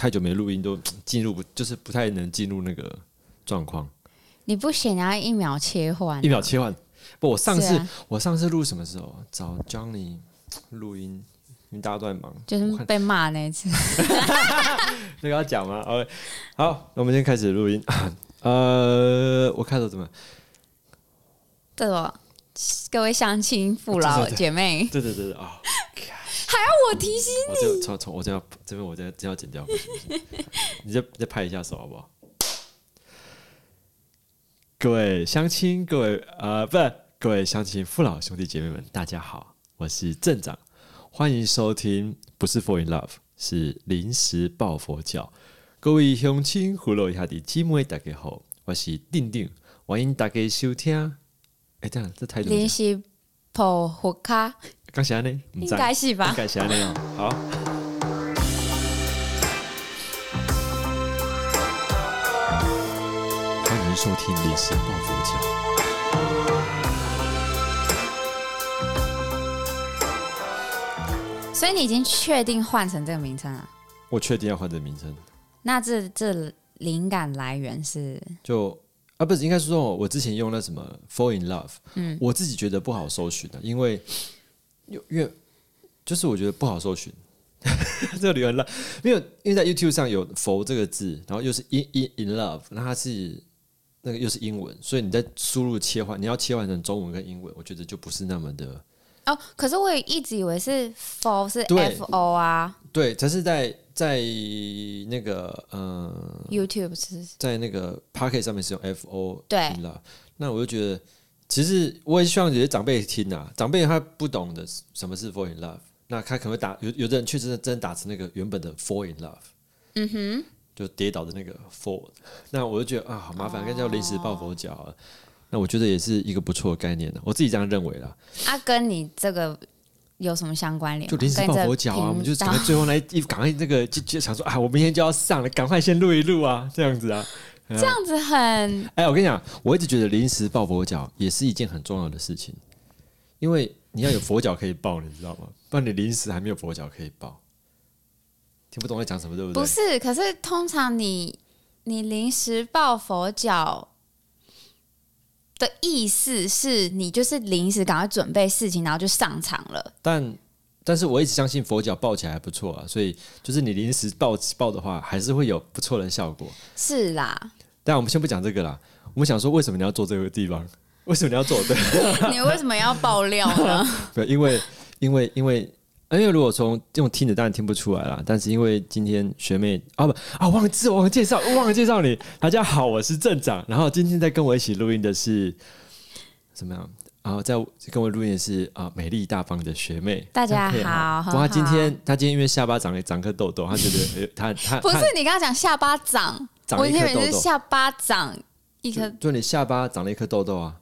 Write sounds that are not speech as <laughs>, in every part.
太久没录音，都 <tsk> 进入不就是不太能进入那个状况。你不行，你要一秒切换，一秒切换。不，我上次、啊我上次录什么时候？找 Johnny <tsk> 录音，因为大家都在忙。就是被骂那一次。<laughs> 这个要讲吗？OK，好，那我们先开始录音。<coughs> 呃，我开头怎么？对哦，各位乡亲父老姐妹，对对对对啊！还要我提醒我这从从我这要这边我这这要剪掉，不行不行你再再拍一下手好不好？各位乡亲，各位呃，不是各位乡亲父老兄弟姐妹们，大家好，我是镇长，欢迎收听不是 For in Love，是临时抱佛脚。各位乡亲父老兄弟姐妹大家好，我是定定，欢迎大家收听。哎，这样这态度怎么讲，临时破火卡，刚才呢？应该是吧应？该是那样。好。欢迎收听《临时抱佛脚》。所以你已经确定换成这个名称了？我确定要换这个名称，那这这灵感来源是就啊，不是应该是说，我之前用那什么 “fall in love”，嗯，我自己觉得不好搜寻的，因为因因为就是我觉得不好搜寻。<laughs> 这个留言了，因为因为在 YouTube 上有“佛”这个字，然后又是 “in in in love”，那它是那个又是英文，所以你在输入切换，你要切换成中文跟英文，我觉得就不是那么的哦，可是我也一直以为是 for 是 F O 啊对。但是在在那个呃，，YouTube 是在那个 Pocket 上面是用 F O 对那我就觉得，其实我也希望有些长辈听啊，长辈他不懂的什么是 fall in love，那他可能会打有有的人确实真的打成那个原本的 fall in love，嗯哼，就跌倒的那个 fall，那我就觉得啊好麻烦，跟叫临时抱佛脚啊。那我觉得也是一个不错的概念的，我自己这样认为啦。啊，跟你这个有什么相关联？就临时抱佛脚啊，我们就频赶快最后那一一赶快那个就就想说啊，我明天就要上了，赶快先录一录啊，这样子啊。这样子很哎，我跟你讲，我一直觉得临时抱佛脚也是一件很重要的事情，因为你要有佛脚可以抱，你知道吗？不然你临时还没有佛脚可以抱。听不懂我在讲什么，对不对？不是？可是通常你你临时抱佛脚的意思是你就是临时赶快准备事情，然后就上场了。但但是我一直相信佛脚抱起来还不错啊，所以就是你临时抱抱的话，还是会有不错的效果。是啦，但我们先不讲这个啦，我们想说为什么你要做这个地方？为什么你要做？对，<laughs> 你为什么要爆料呢？<laughs> 对，因为因为因为因为如果从用听的当然听不出来啦，但是因为今天学妹啊不啊忘记我忘了介绍忘了介绍你，大家好，我是镇长，然后今天在跟我一起录音的是怎么样？然后在跟我录音的是啊、美丽大方的学妹，大家好不过她今天她今天因为下巴长了长颗痘痘，她觉得呃她她 <laughs> 不是你刚刚讲下巴长，长我以为是下巴长一颗。就你下巴长了一颗痘痘啊。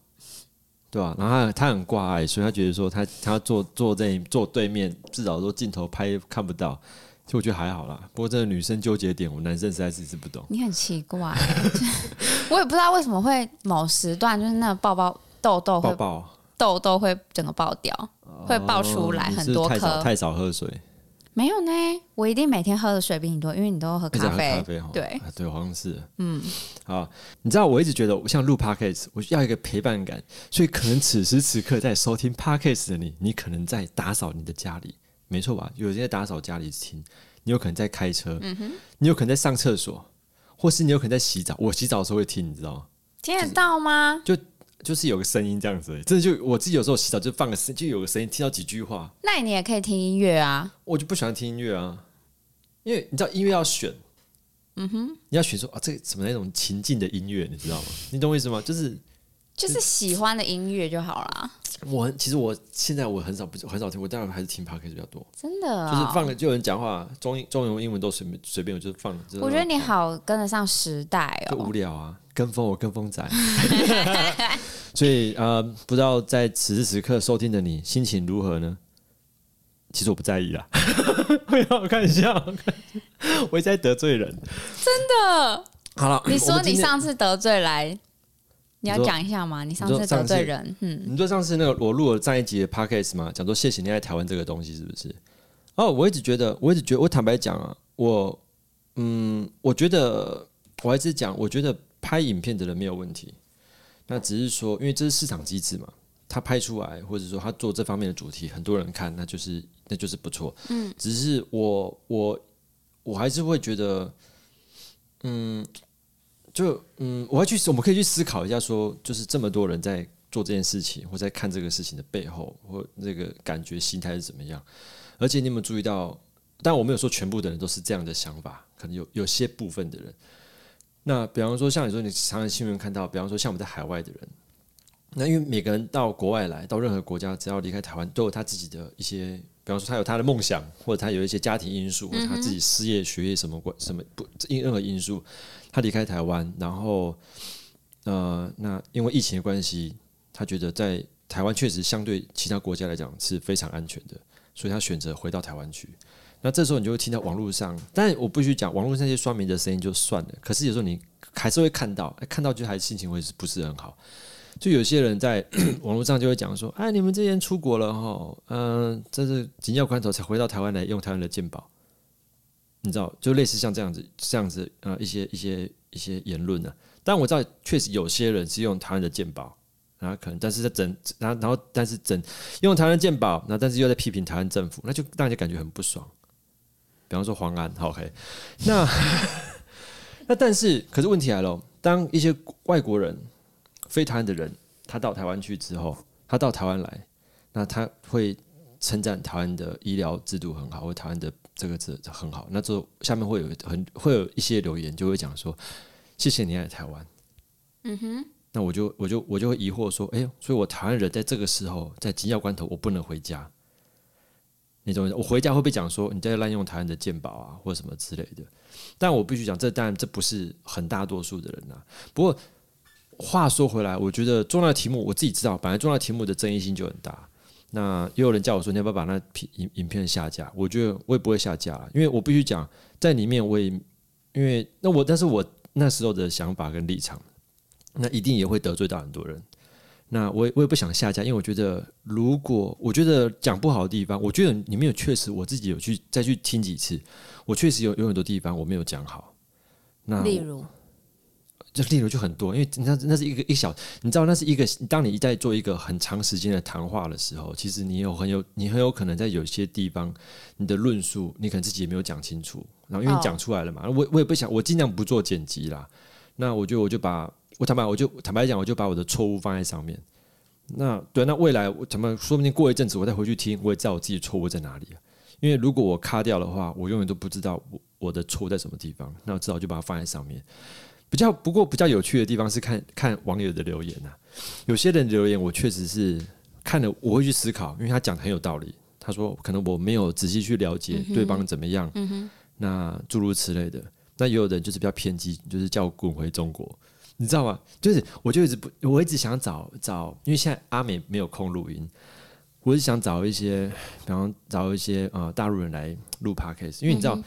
对啊，然后他他很挂碍，所以她觉得说她她坐坐在坐对面，至少说镜头拍看不到，其实我觉得还好啦。不过这个女生纠结点，我男生实在是是不懂。你很奇怪，<laughs> 我也不知道为什么会某时段就是那个爆爆痘痘会痘痘会整个爆掉，会爆出来很多是太少颗。太少喝水，没有呢，我一定每天喝的水比你多，因为你都喝咖啡。咖啡。对啊对，好像是。嗯，好，你知道我一直觉得我像录 podcast，我要一个陪伴感，所以可能此时此刻在收听 podcast 的你，你可能在打扫你的家里，没错吧？有人在打扫家里听，你有可能在开车，嗯你有可能在上厕所，或是你有可能在洗澡。我洗澡的时候会听，你知道吗？听得到吗？就是有个声音这样子真的就我自己有时候洗澡就放个声，就有个声音，听到几句话，那你也可以听音乐啊。我就不喜欢听音乐啊，因为你知道音乐要选，嗯哼，你要选说啊，这个什么那种情境的音乐，你知道吗？你懂我意思吗？就是就是喜欢的音乐就好啦，我其实我现在我很少不很少听，我当然还是听 podcast 比较多，真的、哦。就是放了就有人讲话，中英中文英文都随便随便，我就放。了我觉得你好跟得上时代哦就哦无。聊啊，跟风我跟风仔，<laughs> 所以呃，不知道在此时此刻收听的你心情如何呢？其实我不在意啦，<laughs> 没有开玩笑，<laughs> 我一直在得罪人。真的，好了，你说你上次得罪来，你要讲一下吗？你上次得罪人，嗯，你说上次那个我录了上一集的 podcast 嘛，讲说谢谢你爱台湾这个东西是不是？哦，我一直觉得，我一直觉得，我坦白讲啊，我嗯，我觉得我还是讲，我觉得拍影片的人没有问题，那只是说，因为这是市场机制嘛，他拍出来，或者说他做这方面的主题，很多人看，那就是那就是不错。嗯，只是我我我还是会觉得，嗯，就嗯，我要去，我们可以去思考一下，说就是这么多人在做这件事情，或在看这个事情的背后，或那个感觉心态是怎么样。而且你有没有注意到？但我没有说全部的人都是这样的想法，可能有有些部分的人。那比方说，像你说你常常新闻看到，比方说像我们在海外的人，那因为每个人到国外来到任何国家，只要离开台湾，都有他自己的一些，比方说他有他的梦想，或者他有一些家庭因素，或者他自己事业、学业什么关什么不因任何因素，他离开台湾，然后呃，那因为疫情的关系，他觉得在台湾确实相对其他国家来讲是非常安全的，所以他选择回到台湾去。那这时候你就会听到网络上，但我不须讲网络上那些刷屏的声音就算了，可是有时候你还是会看到，看到就还心情会不是很好？就有些人在 <clears throat> 网络上就会讲说：“哎，你们这些人出国了哈，嗯，这是紧要关头才回到台湾来用台湾的鉴宝，你知道，就类似像这样子、这样子啊一些一些一些言论呢。但我知道，确实有些人是用台湾的鉴宝，然后可能，但是在整，然后然后但是整用台湾健保，那但是又在批评台湾政府，那就让人感觉很不爽。比方说黄安，OK，那 <laughs> 那但是，可是问题来了，当一些外国人、非台湾的人，他到台湾去之后，他到台湾来，那他会称赞台湾的医疗制度很好，或台湾的这个字很好，那就下面会有很会有一些留言，就会讲说：“谢谢你来台湾。”嗯哼，那我就我就我就会疑惑说：“哎呦，所以我台湾人在这个时候，在紧要关头，我不能回家。”那种我回家会被讲说你在滥用台湾的健保啊，或什么之类的。但我必须讲，这当然这不是很大多数的人呐。不过话说回来，我觉得重要的题目我自己知道，本来重要的题目的争议性就很大。那也有人叫我说你要不要把那影影片下架？我觉得我也不会下架，因为我必须讲在里面我也因为那我但是我那时候的想法跟立场，那一定也会得罪到很多人。那我也我也不想下架，因为我觉得如果我觉得讲不好的地方，我觉得里面有确实我自己有去再去听几次，我确实有有很多地方我没有讲好。那例如，就例如就很多，因为那那是一个一小，你知道那是一个，当你在做一个很长时间的谈话的时候，其实你有很有你很有可能在有些地方你的论述你可能自己也没有讲清楚，然后因为讲出来了嘛，我我也不想我尽量不做剪辑啦。那我就我就把。我坦白，我就坦白讲，我就把我的错误放在上面。那对，那未来我怎么说不定过一阵子我再回去听，我也知道我自己错误在哪里因为如果我卡掉的话，我永远都不知道我我的错在什么地方。那我只好就把它放在上面。比较不过比较有趣的地方是看看网友的留言呐。有些人留言我确实是看了，我会去思考，因为他讲的很有道理。他说可能我没有仔细去了解对方怎么样，那诸如此类的。那也有人就是比较偏激，就是叫我滚回中国。你知道吗？就是我就一直不，我一直想找找，因为现在阿美没有空录音，我是想找一些，比方找一些呃大陆人来录 podcast，因为你知道，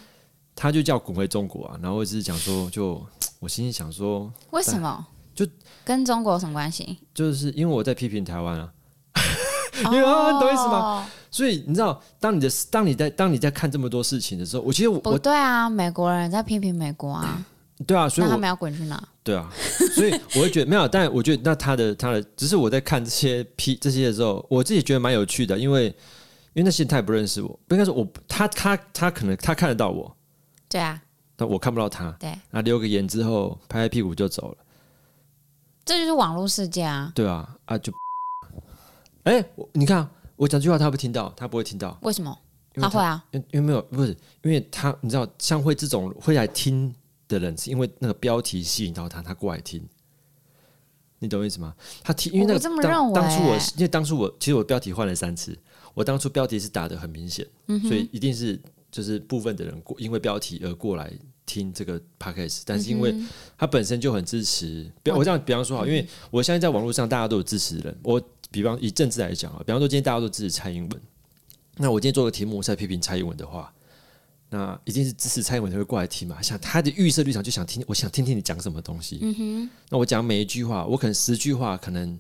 他就叫滚回中国啊，然后我只是讲说，就我心里想说，为什么？就跟中国有什么关系？就是因为我在批评台湾啊，因为啊，<laughs> 懂意思吗？所以你知道，当你的当你在当你在看这么多事情的时候，我其实我不对啊，美国人在批评美国啊。对啊，所以他们要滚去哪？对啊，所以我会觉得 <laughs> 没有，但我觉得那他的他的，只是我在看这些批这些的时候，我自己觉得蛮有趣的，因为因为那些他也不认识我，不应该说我他他他可能他看得到我，对啊，但我看不到他，对，那留个言之后拍拍屁股就走了，这就是网络世界啊，对啊，啊就，哎，你看我讲句话他会听到，他不会听到，为什么？他会啊，因因为没有不是，因为他你知道像会这种会来听。的人是因为那个标题吸引到他，他过来听，你懂我意思吗？他听，因为那个当当初我，因为当初我其实我标题换了三次，我当初标题是打的很明显，所以一定是就是部分的人过因为标题而过来听这个 podcast，但是因为他本身就很支持，比我这样比方说好，因为我相信在网络上大家都有支持的人，我比方以政治来讲啊，比方说今天大家都支持蔡英文，那我今天做个题目在批评蔡英文的话。那一定是支持蔡英文才会过来听嘛？想他的预设立场就想听，我想听听你讲什么东西。嗯哼。那我讲每一句话，我可能十句话，可能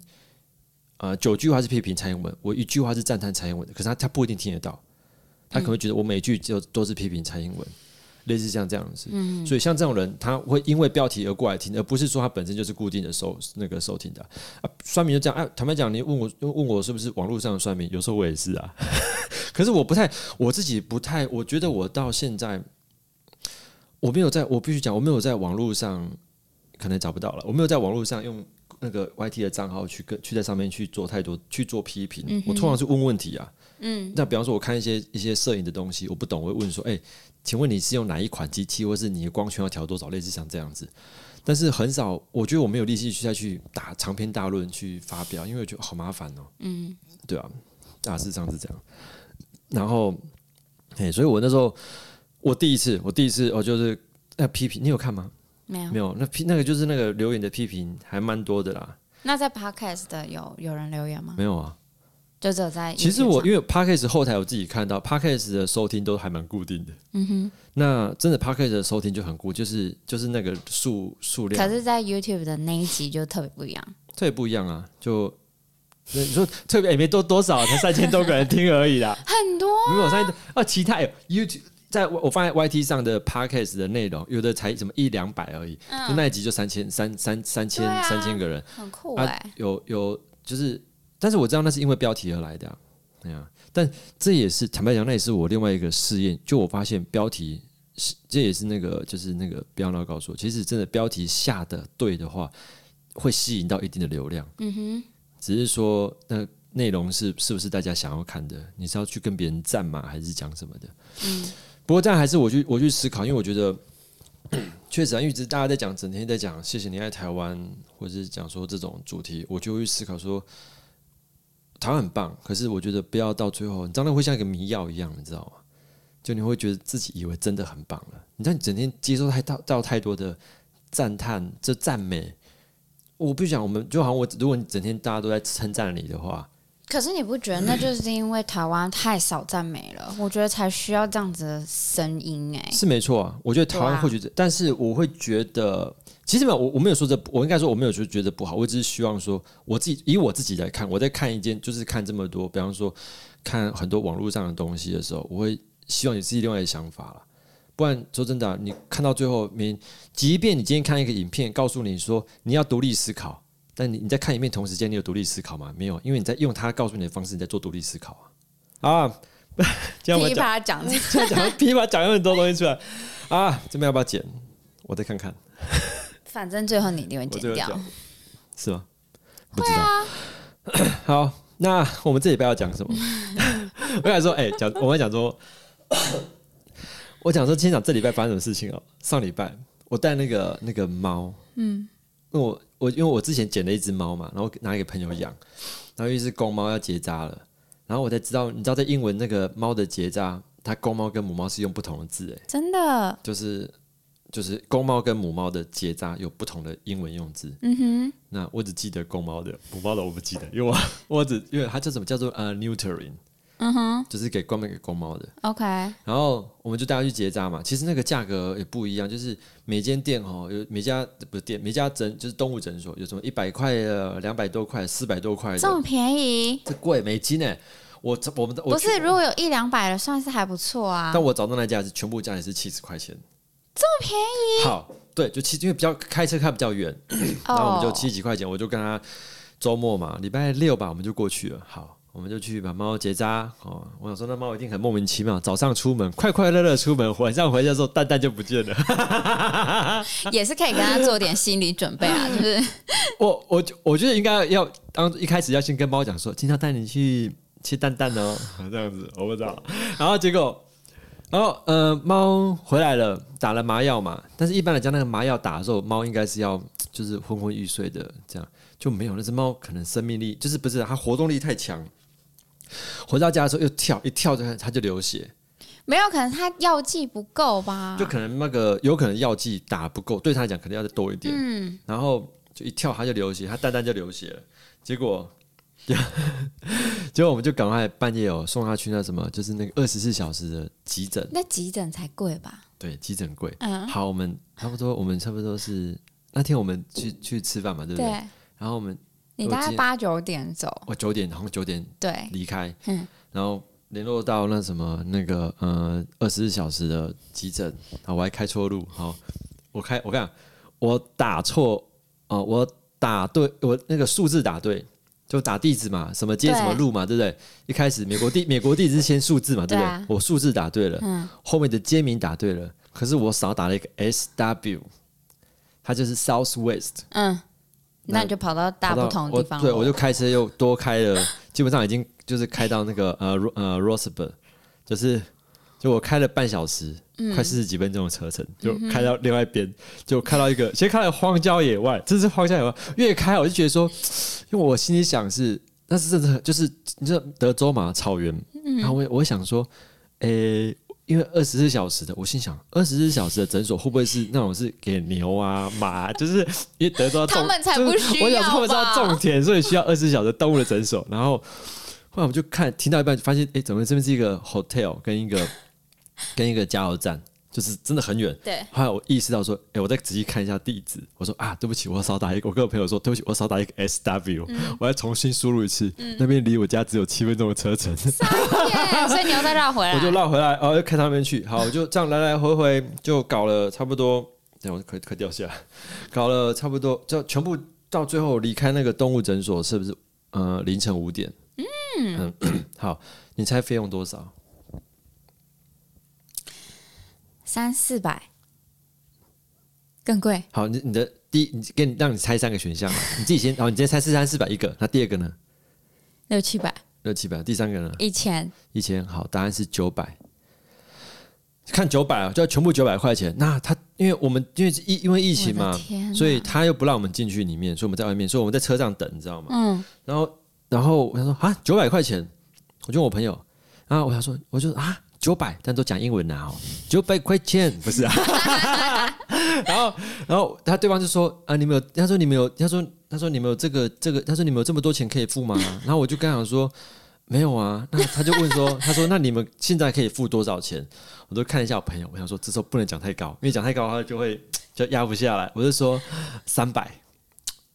呃九句话是批评蔡英文，我一句话是赞叹蔡英文的。可是他他不一定听得到，他可能觉得我每句就都是批评蔡英文。类似像这样子。所以像这种人，他会因为标题而过来听，而不是说他本身就是固定的收那个收听的啊。酸民就这样，哎，坦白讲，你问我问我是不是网络上的酸民，有时候我也是啊。<laughs> 可是我不太，我自己不太，我觉得我到现在我没有在，我必须讲，我没有在网络上可能找不到了，我没有在网络上用。那个 YT 的账号去跟去在上面去做太多去做批评，我通常是问问题啊。嗯，那比方说我看一些一些摄影的东西，我不懂，我会问说：“哎，请问你是用哪一款机器，或是你的光圈要调多少？”类似像这样子。但是很少，我觉得我没有力气去再去打长篇大论去发表，因为我觉得好麻烦哦。嗯，对啊，大致上是这样。然后，哎，所以我那时候我第一次，我第一次我就是那批评，你有看吗？没有，没有，那批那个就是那个留言的批评还蛮多的啦。那在 Podcast 的有有人留言吗？没有啊，就只有在。其实我因为 Podcast 后台我自己看到 Podcast 的收听都还蛮固定的。嗯哼。那真的 Podcast 的收听就很固，就是就是那个数数量。可是，在 YouTube 的那一集就特别不一样。特别不一样啊！就你说特别也没多多少，才三千多个人听而已啦。很多。没有三千多啊！其他有 YouTube。在我放在 YT 上的 Podcast 的内容，有的才什么一两百而已，就那一集就三千三三三千三千个人，很酷哎。有有就是，但是我知道那是因为标题而来的，对啊。但这也是坦白讲，那也是我另外一个试验。就我发现标题是，这也是那个就是那个不要闹告诉我，其实真的标题下的对的话，会吸引到一定的流量。嗯哼，只是说那内容是是不是大家想要看的？你是要去跟别人赞吗？还是讲什么的？嗯。不过这样还是我去我去思考，因为我觉得 <clears throat> 确实啊，因为大家在讲，整天在讲“谢谢你爱台湾”或者是讲说这种主题，我就会思考说台湾很棒。可是我觉得不要到最后，你真的会像一个迷药一样，你知道吗？就你会觉得自己以为真的很棒了。你知道，你整天接受太到到太多的赞叹，这赞美，我不讲，我们就好像我，如果你整天大家都在称赞你的话。可是你不觉得那就是因为台湾太少赞美了？我觉得才需要这样子的声音哎，是没错啊。我觉得台湾会觉得，但是我会觉得，其实没有我我没有说这，我应该说我没有觉觉得不好。我只是希望说，我自己以我自己来看，我在看一件就是看这么多，比方说看很多网络上的东西的时候，我会希望有自己另外的想法了。不然说真的，你看到最后，你即便你今天看一个影片，告诉你说你要独立思考。但你你在看一遍同时间，你有独立思考吗？没有，因为你在用他告诉你的方式，你在做独立思考啊！啊，<laughs> 噼啪 <laughs> 讲，讲噼啪讲很多东西出来啊！这边要不要剪？我再看看。<laughs> 反正最后你一定会剪掉，是吗？不知道。<clears throat> 好，那我们这礼拜要讲什么？我想说，哎，讲我们讲说，我讲说，今天讲这礼拜发生什么事情哦？上礼拜我带那个那个猫，嗯，我。我因为我之前捡了一只猫嘛，然后拿给朋友养，然后一只公猫要结扎了，然后我才知道，你知道在英文那个猫的结扎，它公猫跟母猫是用不同的字，哎，真的，就是就是公猫跟母猫的结扎有不同的英文用字，嗯哼，那我只记得公猫的，母猫的我不记得，因为我我只因为它叫什么叫做呃 neutering。嗯哼，就是给关门给公猫的。OK，然后我们就带它去结扎嘛。其实那个价格也不一样，就是每间店哦，有每家不是店，每家诊就是动物诊所，有什么一百块的、两百多块、四百多块的，这么便宜？这贵美金呢？我我们的不是，如果有一两百的，算是还不错啊。但我找到那家是全部价也是七十块钱，这么便宜？好，对，就七，因为比较开车开比较远，然后我们就七几块钱，我就跟他周末嘛，礼拜六吧，我们就过去了。好。我们就去把猫结扎哦。我想说，那猫一定很莫名其妙。早上出门，快快乐乐出门，晚上回家的时候，蛋蛋就不见了。<laughs> 也是可以跟他做点心理准备啊，<laughs> 就是我我我觉得应该要当一开始要先跟猫讲说，今天带你去切蛋蛋哦，<laughs> 这样子我不知道。然后结果，然后呃，猫回来了，打了麻药嘛。但是一般来讲，那个麻药打的时候，猫应该是要就是昏昏欲睡的这样。就没有那只猫，可能生命力就是不是它活动力太强。回到家的时候又跳，一跳就他就流血。没有可能他药剂不够吧？就可能那个有可能药剂打不够，对他来讲可能要再多一点。嗯，然后就一跳他就流血，他蛋蛋就流血了。结果，<laughs> 结果我们就赶快半夜哦送他去那什么，就是那个二十四小时的急诊。那急诊才贵吧？对，急诊贵。嗯，好，我们差不多，我们差不多是那天我们去去吃饭嘛，对不对？然后我们，你大概八九点走，我九点，然后九点对。离开，嗯，然后联络到那什么那个呃二十四小时的急诊，啊，我还开错路，好，我开我看我打错哦、我打对，我那个数字打对，就打地址嘛，什么街什么路嘛，对。不对？一开始美国地 <laughs> 美国地址是先数字嘛，对不对？我数字打对了，嗯。后面的街名打对了，可是我少打了一个 S W，它就是 Southwest。嗯，那你就跑到大不同的地方我对，我就开车又多开了，<laughs> 基本上已经就是开到那个呃呃 Roseburg，就是就我开了半小时，嗯。快四十几分钟的车程，就开到另外一边，就开到一个，<laughs> 先开到荒郊野外，真是荒郊野外，越开我就觉得说，<sniffs> 因为我心里想是，那是真的就是你知道德州嘛草原，嗯。然后我我想说，诶、因为二十四小时的，我心想二十四小时的诊所会不会是那种是给牛啊马啊，<laughs> 就是因为德州种他们才不就是需要我想他们是要种田，所以需要二十四小时动物的诊所。然后后来我们就看听到一半，发现哎，怎么这边是一个 hotel 跟一个跟一个加油站，就是真的很远。对，后来我意识到说，哎、我再仔细看一下地址。我说啊，对不起，我少打一个。我跟我朋友说，对不起，我少打一个 S W，、我要重新输入一次。那边离我家只有七分钟的车程，<laughs> 所以你要再绕回来。我就绕回来，然后，又开到那边去。好，我就这样来来回回就搞了差不多，等一下我可可掉下来，搞了差不多，就全部到最后离开那个动物诊所，是不是？呃，凌晨五点。嗯 <coughs> 好，你猜费用多少？三四百，更贵。好，你你的第一，你给你让你猜三个选项嘛，你自己先，好，你直接猜四三四百一个，那第二个呢？六七百，六七百，第三个呢？一千，一千，好，答案是九百。看九百啊，就要全部九百块钱。那他因为我们因为疫因为疫情嘛所以他又不让我们进去里面，所以我们在外面，所以我们在车上等，你知道吗？嗯，然后然后我想说啊，九百块钱，我就问我朋友，然后我想说，我就啊九百，但都讲英文呐哦，九百块钱不是啊。<laughs> 然后然后他对方就说啊，你们有，他说你们有，他说他说你们有这个这个，他说你们有这么多钱可以付吗？然后我就跟他讲说。没有啊，那他就问说，他说那你们现在可以付多少钱？我都看一下我朋友，我想说这时候不能讲太高，因为讲太高他就会就压不下来。我就说三百，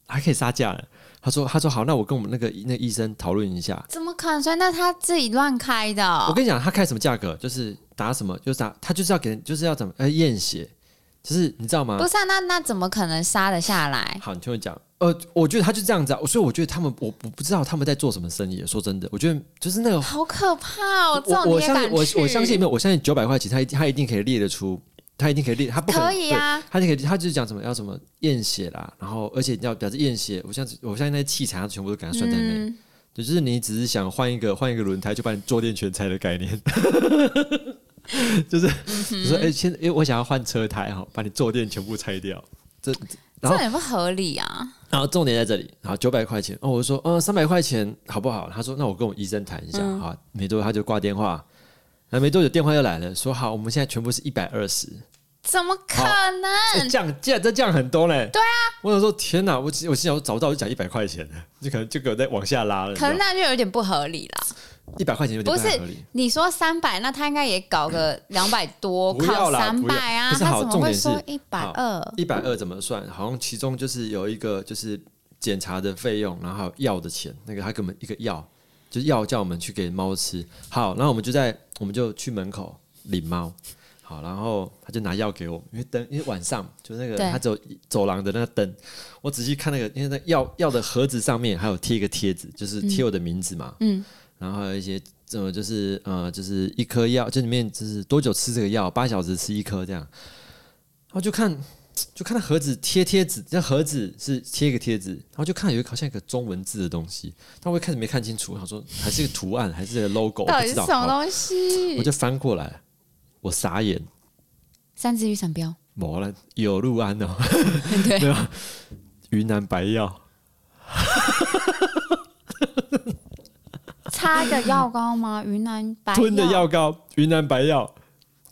还可以杀价了。他说他说好，那我跟我们那个那个医生讨论一下。怎么可能？所以那他自己乱开的哦、我跟你讲，他开什么价格，就是打什么，就是打他就是要给人就是要怎么呃验血，就是你知道吗不？是啊，那那怎么可能杀得下来？好，你听我讲。呃，我觉得他就这样子啊，所以我觉得他们，我我不知道他们在做什么生意。说真的，我觉得就是那个好可怕哦！这我我相信我我相信没有，我相信九百块钱他他一定可以列得出，他一定可以练，他不可能可以啊。他就可以，他就是讲什么要什么验血啦，然后而且你要表示验血，我相信我相信那些器材他全部都给他算在内，嗯，对，就是你只是想换一个换一个轮胎就把你坐垫全拆的概念，<laughs> 就是你说哎，现在因为我想要换车胎哈，把你坐垫全部拆掉，这然后这也不合理啊！然后重点在这里，然后九百块钱，哦，我说，呃，三百块钱好不好？他说，那我跟我医生谈一下，嗯。好，没多久他就挂电话，然后没多久电话又来了，说好，我们现在全部是一百二十，怎么可能？降价，这降很多嘞。对啊，我想说，天哪，我我心想，我找不到我就讲一百块钱，就可能就给我再往下拉了，可能那就有点不合理啦。一百块钱有点不合理。你说三百，那他应该也搞个两百多，靠三百啊？可是好重点是说一百二？一百二怎么算？好像其中就是有一个就是检查的费用，然后还有药的钱，那个他给我们一个药，就是药叫我们去给猫吃。好，然后我们就在我们就去门口领猫。好，然后他就拿药给我，因为灯，因为晚上就那个他走走廊的那个灯，我仔细看那个，因为那药药的盒子上面还有贴一个贴纸，就是贴我的名字嘛，嗯，然后还有一些呃，就是呃，就是一颗药，这里面就是多久吃这个药，八小时吃一颗这样。然后就看就看到盒子贴贴纸，这盒子是贴一个贴纸，然后就看有一个好像一个中文字的东西，但我一开始没看清楚，想说还是一个图案，还是一个 logo，到不知道。底是什么东西我？就翻过来，我傻眼，三只雨伞标，没了，有路安哦，<laughs> 对，对吧？云南白药，<laughs> 擦的药膏吗？云南白吞的药膏，云南白药，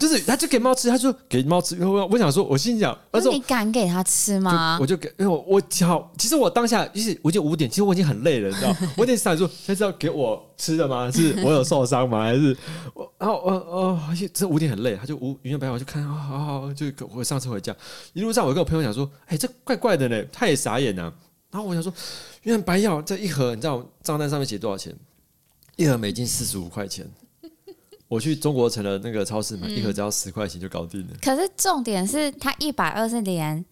就是他就给猫吃，他说给猫吃，我我想说，我心想，那时候那你敢给他吃就吗我？就给，因为我我好，其实我当下就是我已经五点，其实我已经很累了，你知道，<laughs> 我有点想说，现在是要给我吃的吗？是我有受伤吗？还是我？然后我哦，这五点很累，他就五云南白药，我就看，好好好，就我上车回家，一路上我跟我朋友讲说，哎，这怪怪的呢，他也傻眼呐、然后我想说，云南白药这一盒，你知道账单上面写多少钱？一盒美金四十五块钱，我去中国城的那个超市买一盒只要十块钱就搞定了。可是重点是它一百二是连，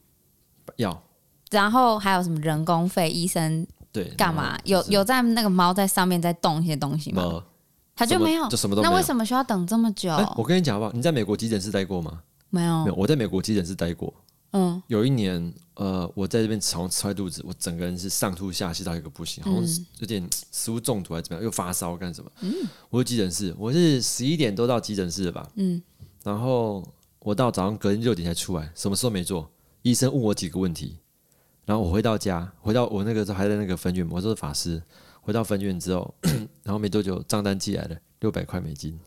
要然后还有什么人工费、医生对干嘛？有有在那个猫在上面在动一些东西吗？它就没有就，什么都没有。那为什么需要等这么久？哎，我跟你讲好不好？你在美国急诊室待过吗？没有没有，，我在美国急诊室待过。嗯，有一年，呃，我在这边好像吃坏肚子，我整个人是上吐下泻到一个不行，好像有点食物中毒还是怎么样，又发烧干什么？我去急诊室，我是十一点多到急诊室的吧，嗯，然后我到早上隔天六点才出来，什么事都没做。医生问我几个问题，然后我回到家，回到我那个时候还在那个分院，我说是法师。回到分院之后，<coughs> 然后没多久账单寄来了，六百块美金。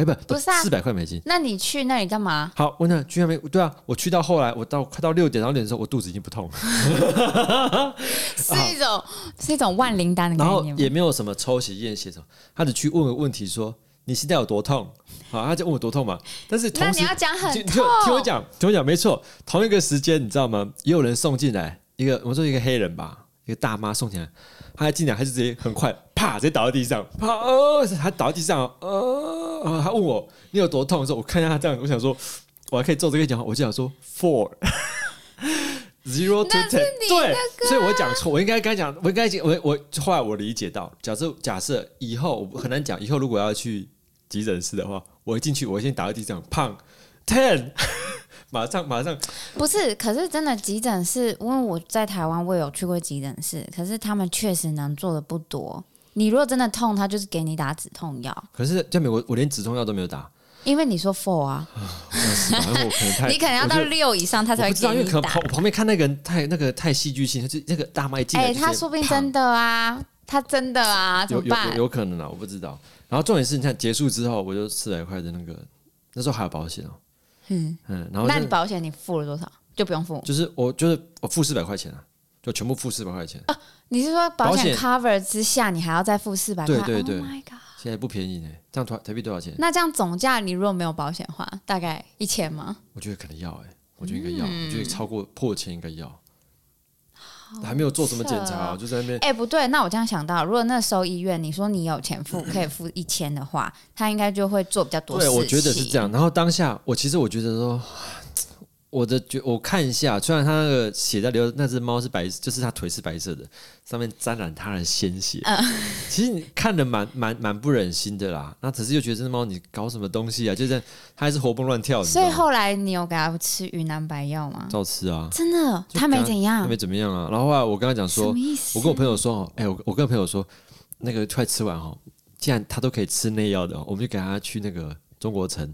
哎、不，不是啊四百块美金。那你去那里干嘛？好，我那居然没对啊！我去到后来，我到快到六点，然后点的时候，我肚子已经不痛了，<laughs> 是一种是一种万灵丹的然后概念吗？也没有什么抽血验血什么，他只去问个问题说你现在有多痛？好，他就问我多痛嘛。但是同时那你要讲很就痛就，听我讲，听我讲，没错，同一个时间你知道吗？也有人送进来一个，我说一个黑人吧，一个大妈送进来，她还进来，还是直接很快啪直接倒在地上，啪，哦、他倒在地上，哦，然后她问我你有多痛的时候，我看一下他这样，我想说我还可以做这个讲话，我就想说 four。<laughs> Zero to ten，对，所以我讲错，我应该刚讲，我应该讲，我我后来我理解到，假设假设以后我很难讲，以后如果要去急诊室的话，我一进去，我先打个地上，胖 ten，<laughs> 马上马上，不是，可是真的急诊室，因为我在台湾我有去过急诊室，可是他们确实能做的不多。你如果真的痛，他就是给你打止痛药，可是在美国我连止痛药都没有打，因为你说 four 啊，<laughs> 你可能要到六以上，他才会知道，因为给你打可能旁。我旁边看那个人太那个太戏剧性，他就那个大妈一进他说不定真的啊，他真的啊，怎么办有？有可能啊，我不知道。然后重点是，你看结束之后，我就四百块的那个，那时候还有保险哦、嗯，嗯，然后那你保险你付了多少？就不用付。就是我就是我付四百块钱啊，就全部付四百块钱，你是说保险 cover 之下，你还要再付四百块？对对对 Oh！现在不便宜呢。这样台台币多少钱？那这样总价你如果没有保险的话，大概一千吗？我觉得可能要哎、我觉得应该要，嗯我觉得超过破千应该要。还没有做什么检查、就在那边。哎、不对，那我这样想到，如果那时候医院你说你有钱付，可以付一千的话，他应该就会做比较多事对，我觉得是这样。然后当下，我其实我觉得说，我的觉我看一下，虽然它那个血在流，那只猫是白，就是它腿是白色的，上面沾染它的鲜血。嗯 <laughs> 其实你看的蛮蛮蛮不忍心的啦。那只是又觉得这只猫你搞什么东西啊？就这样，它还是活蹦乱跳。所以后来你有给它吃云南白药吗？照吃啊，真的，就他没怎样它没，怎么样啊。然后后来我跟他讲什说？我跟我朋友说哦，哎、我我跟朋友说，那个快吃完哦，既然它都可以吃内药的哦，我们就给它去那个中国城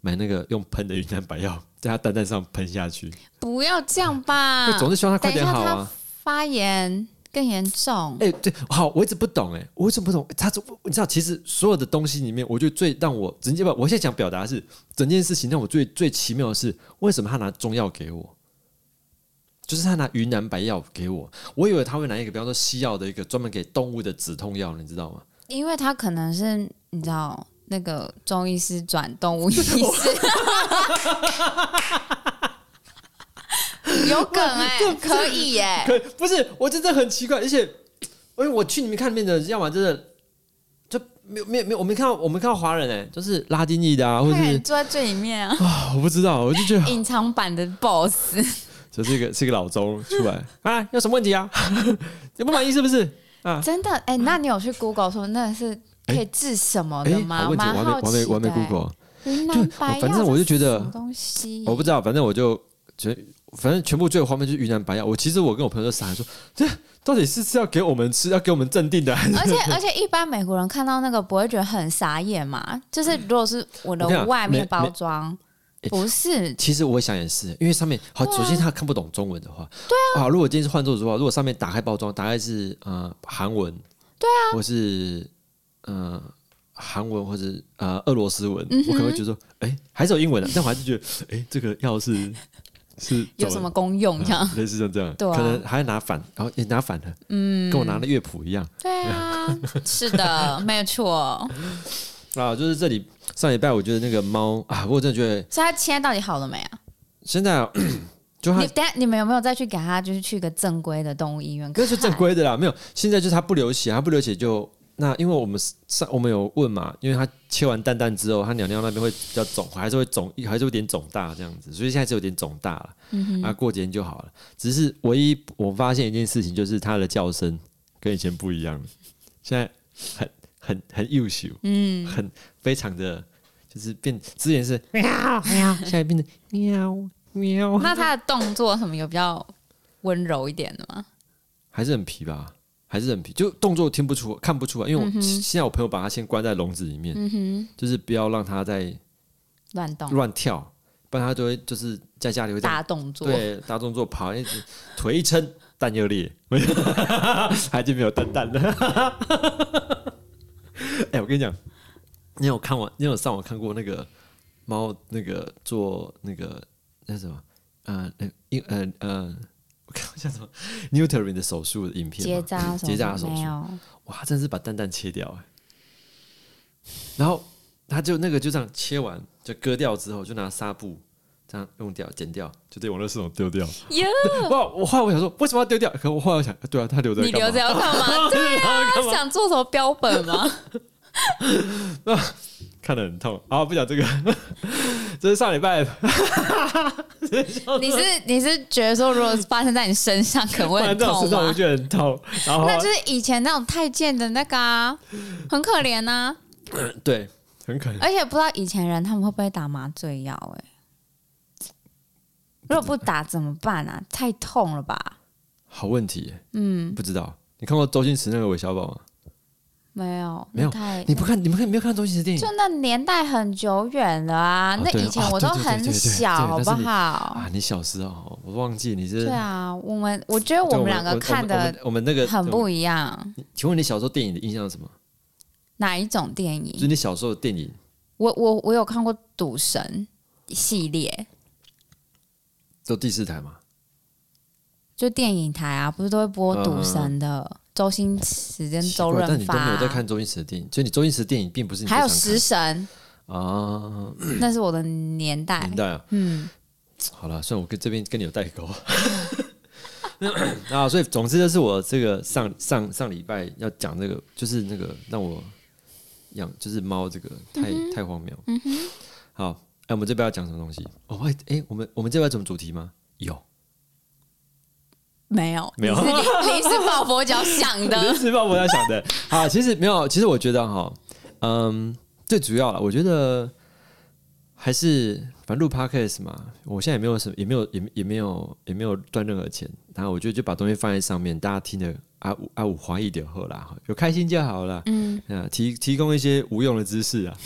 买那个用喷的云南白药，<laughs> 在他蛋蛋上喷下去。不要这样吧，<laughs> 总是希望他快点好啊。发炎更严重。哎、对，好，我一直不懂哎、我为什么不懂？他这，你知道，其实所有的东西里面，我觉得最让我直接把，我现在想表达的是整件事情让我最最奇妙的是，为什么他拿中药给我？就是他拿云南白药给我，我以为他会拿一个，比方说西药的一个专门给动物的止痛药，你知道吗？因为他可能是你知道那个中医师转动物医师，<laughs> 有梗哎、可以耶、可不是，我真的很奇怪，而且因为我去你们看里面的，要么真的就没有没有没有，我没看到我没看到华人哎、就是拉丁裔的啊，或者坐在最里面啊，啊，我不知道，我就觉得 <laughs> 隐藏版的 BOSS。<laughs> 就是一个是一个老周出来啊，有什么问题啊？有不满意是不是？啊，真的哎、那你有去 Google 说那是可以治什么哎、的吗？好问题，我蛮还没好奇的、我还没我没欸。Google，云南白药反正我就觉得我不知道，反正我就觉得，反正全部最后画面就是云南白药。我其实我跟我朋友都傻说，这到底是是要给我们吃，要给我们镇定的，而且而且，一般美国人看到那个不会觉得很傻眼嘛？就是如果是我的外面包装，不是其实我想也是，因为上面好，首先他看不懂中文的话，对啊，如果今天是换作的话，如果上面打开包装，大概是呃韩文，对啊，或是呃韩文或者呃俄罗斯文，嗯我可能会觉得说，哎、还是有英文的，但我还是觉得，哎、这个药是 <laughs> 是有什么功用这样？啊类似像这样，对啊可能还要拿反，然后也拿反了，嗯，跟我拿的乐谱一样对啊，是的，<laughs> 没有错。啊，就是这里上礼拜我觉得那个猫啊，我真的觉得所以它现在到底好了没啊？现在啊 <coughs> 就它你等下你们有没有再去给他，就是去个正规的动物医院看？可是正规的啦，没有。现在就是它不流血，它不流血就那因为我们上我们有问嘛，因为他切完蛋蛋之后，他鸟尿那边会比较肿，还是会肿，还是有点肿大这样子，所以现在是有点肿大了。嗯啊，过几天就好了。只是唯一我发现一件事情，就是他的叫声跟以前不一样了，现在很很很优秀，嗯，很非常的就是变，之前是喵喵，现在变成喵喵。那他的动作什么有比较温柔一点的吗？还是很皮吧，还是很皮，就动作听不出、看不出来。因为我现在我朋友把它先关在笼子里面，就是不要让它在乱动、乱跳，不然它就会就是在家里会大动作，对大动作跑，一直腿一撑蛋又裂，<laughs> 还就没有蛋蛋了。<laughs> 哎，我跟你讲，你有看完？你有上网看过那个猫那个做那个那什么？呃，那因呃呃。我看一下什么 n e u t r i n 的手术影片，结扎结扎手术，哇，真是把蛋蛋切掉哎！然后他就那个就这样切完，就割掉之后，就拿纱布这样用掉剪掉，就对网络系统丢掉。<laughs> 哇！我后来我想说，为什么要丢掉？可我后来想，<laughs> 对啊，他留着你留着要干嘛？对 <laughs> 啊，想做什么标本吗？看得很痛啊！不讲这个，<laughs> 这是上礼拜。<laughs> 你是你是觉得说，如果发生在你身上，可能会很痛吗？我觉得很痛。然后那就是以前那种太监的那个啊，很可怜呐。<coughs> 对，很可怜。而且不知道以前人他们会不会打麻醉药？哎，如果不打怎么办啊？太痛了吧？好问题。嗯，不知道。你看过周星驰那个韦小宝吗？没有，没有，你不看，你们看没有看周星驰电影？就那年代很久远了啊！那以前我都很小，好不好？啊，你小时候我忘记你是？对啊，我们我觉得我们两个看的我们那个很不一样。请问你小时候电影的印象是什么？哪一种电影？就是你小时候的电影。我我我有看过《赌神》系列，都第四台吗？就电影台啊，不是都会播《赌神》的？周星驰跟周润发，但你都没有在看周星驰的电影，所以你周星驰的电影并不是你。还有食神啊，<clears throat> 那是我的年代。年代啊，嗯，好了，算我跟这边跟你有代沟啊，<laughs> 所以总之就是我这个上上上礼拜要讲这个，就是那个让我养就是猫这个太太荒谬。好，哎，我们这边要讲什么东西？哦，哎哎，我们我们这边什么主题吗？有。没有，没有，临时抱佛脚想的，临时抱佛脚想的。<laughs> 好，其实没有，其实我觉得哈，嗯，最主要了，我觉得还是反正录 podcast 嘛，我现在也没有什么，也没有，也也没有，也没有赚任何钱，然后我觉得就把东西放在上面，大家听的。啊五啊五怀疑点后啦，有开心就好了。嗯，啊提提供一些无用的知识啊，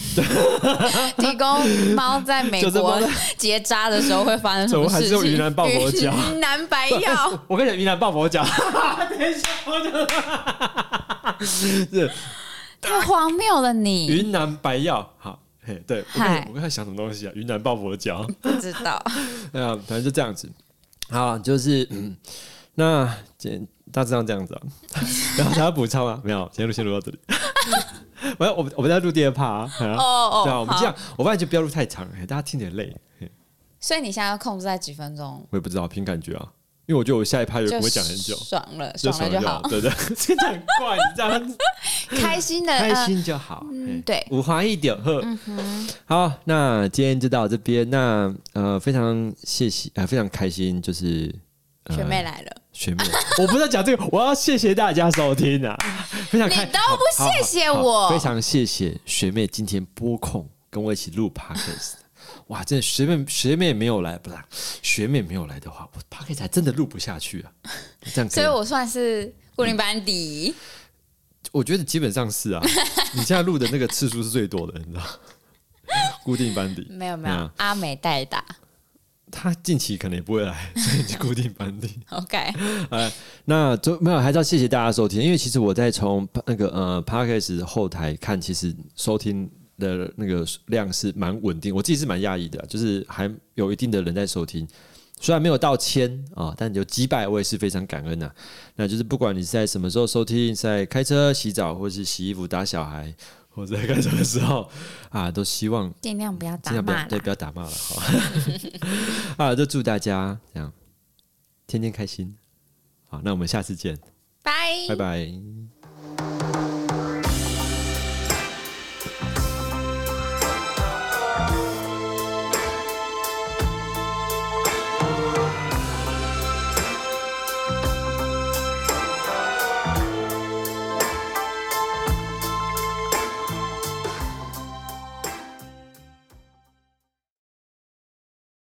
<laughs> 提供猫在美国结扎的时候会发生什么事情？还是用云南抱佛脚？云南白药？我跟你讲，云南抱佛脚。等一下，我是太荒谬了！你云南白药，好，嘿，对，我我刚才想什么东西啊？云南抱佛脚？不知道。对 <laughs> 啊，反正就这样子。好，就是嗯，那今。大致上这样子啊，<laughs> 然后还要补充吗？没有，先录先录到这里。<laughs> 我要我们我们在录第二趴啊。哦哦，对啊，我们这样，我发现就不要录太长，大家听点累。所以你现在要控制在几分钟？我也不知道，凭感觉啊。因为我觉得我下一趴也不会讲很久，爽了，爽了就好。对对，这样 <laughs> 很怪，这样子。开心的，开心就好。对，五花一点呵。好，那今天就到这边。那呃，非常谢谢，呃，非常开心，就是学妹来了。学妹，我不是讲这个，我要谢谢大家收听啊！非常开，你都不谢谢我，非常谢谢学妹今天播控跟我一起录 podcast。哇，真的学妹学妹没有来，不是学妹没有来的话，我 podcast 还真的录不下去啊！这样，所以我算是固定班底。我觉得基本上是啊，你现在录的那个次数是最多的，你知道？<laughs> 固定班底没有没有，阿美代打。他近期可能也不会来，所以就固定班底。<laughs> OK，呃，那就没有，还是要谢谢大家收听。因为其实我在从那个呃 parkas 后台看，其实收听的那个量是蛮稳定，我自己是蛮讶异的，就是还有一定的人在收听。虽然没有到千啊，但有几百，我也是非常感恩的。那就是不管你是在什么时候收听，在开车、洗澡，或是洗衣服、打小孩。或者在干什么时候啊，都希望尽量不要打骂，对，不要打骂了，好 <laughs> 啊，就祝大家这样天天开心。好，那我们下次见，拜拜拜。